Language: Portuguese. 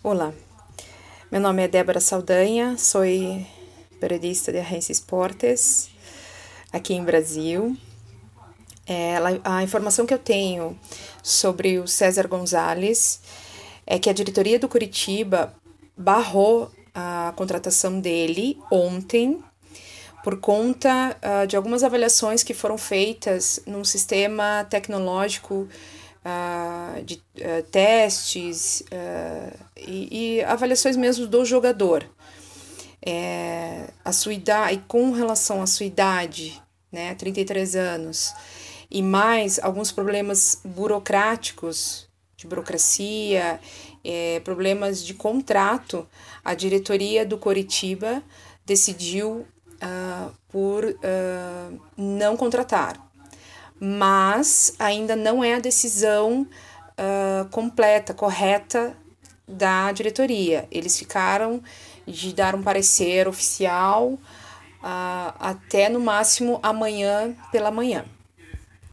Olá, meu nome é Débora Saldanha, sou periodista de Agência Esportes aqui em Brasil. É, a informação que eu tenho sobre o César Gonzalez é que a diretoria do Curitiba barrou a contratação dele ontem por conta uh, de algumas avaliações que foram feitas num sistema tecnológico uh, de uh, testes e, e, avaliações mesmo do jogador. É, a sua idade, com relação à sua idade, né, 33 anos, e mais alguns problemas burocráticos, de burocracia, é, problemas de contrato, a diretoria do Coritiba decidiu uh, por uh, não contratar. Mas ainda não é a decisão uh, completa, correta da diretoria. Eles ficaram de dar um parecer oficial até no máximo amanhã pela manhã.